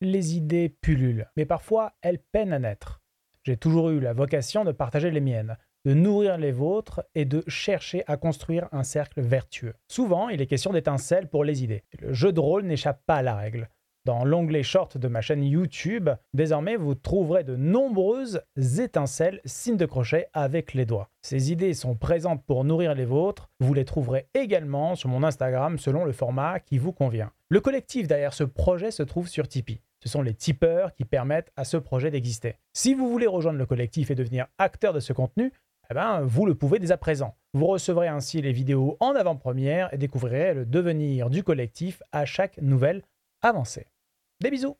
les idées pullulent, mais parfois elles peinent à naître. J'ai toujours eu la vocation de partager les miennes, de nourrir les vôtres et de chercher à construire un cercle vertueux. Souvent, il est question d'étincelles pour les idées. Le jeu de rôle n'échappe pas à la règle. Dans l'onglet short de ma chaîne YouTube, désormais vous trouverez de nombreuses étincelles, signes de crochet avec les doigts. Ces idées sont présentes pour nourrir les vôtres. Vous les trouverez également sur mon Instagram selon le format qui vous convient. Le collectif derrière ce projet se trouve sur Tipeee. Ce sont les tipeurs qui permettent à ce projet d'exister. Si vous voulez rejoindre le collectif et devenir acteur de ce contenu, eh ben, vous le pouvez dès à présent. Vous recevrez ainsi les vidéos en avant-première et découvrirez le devenir du collectif à chaque nouvelle avancée. Des bisous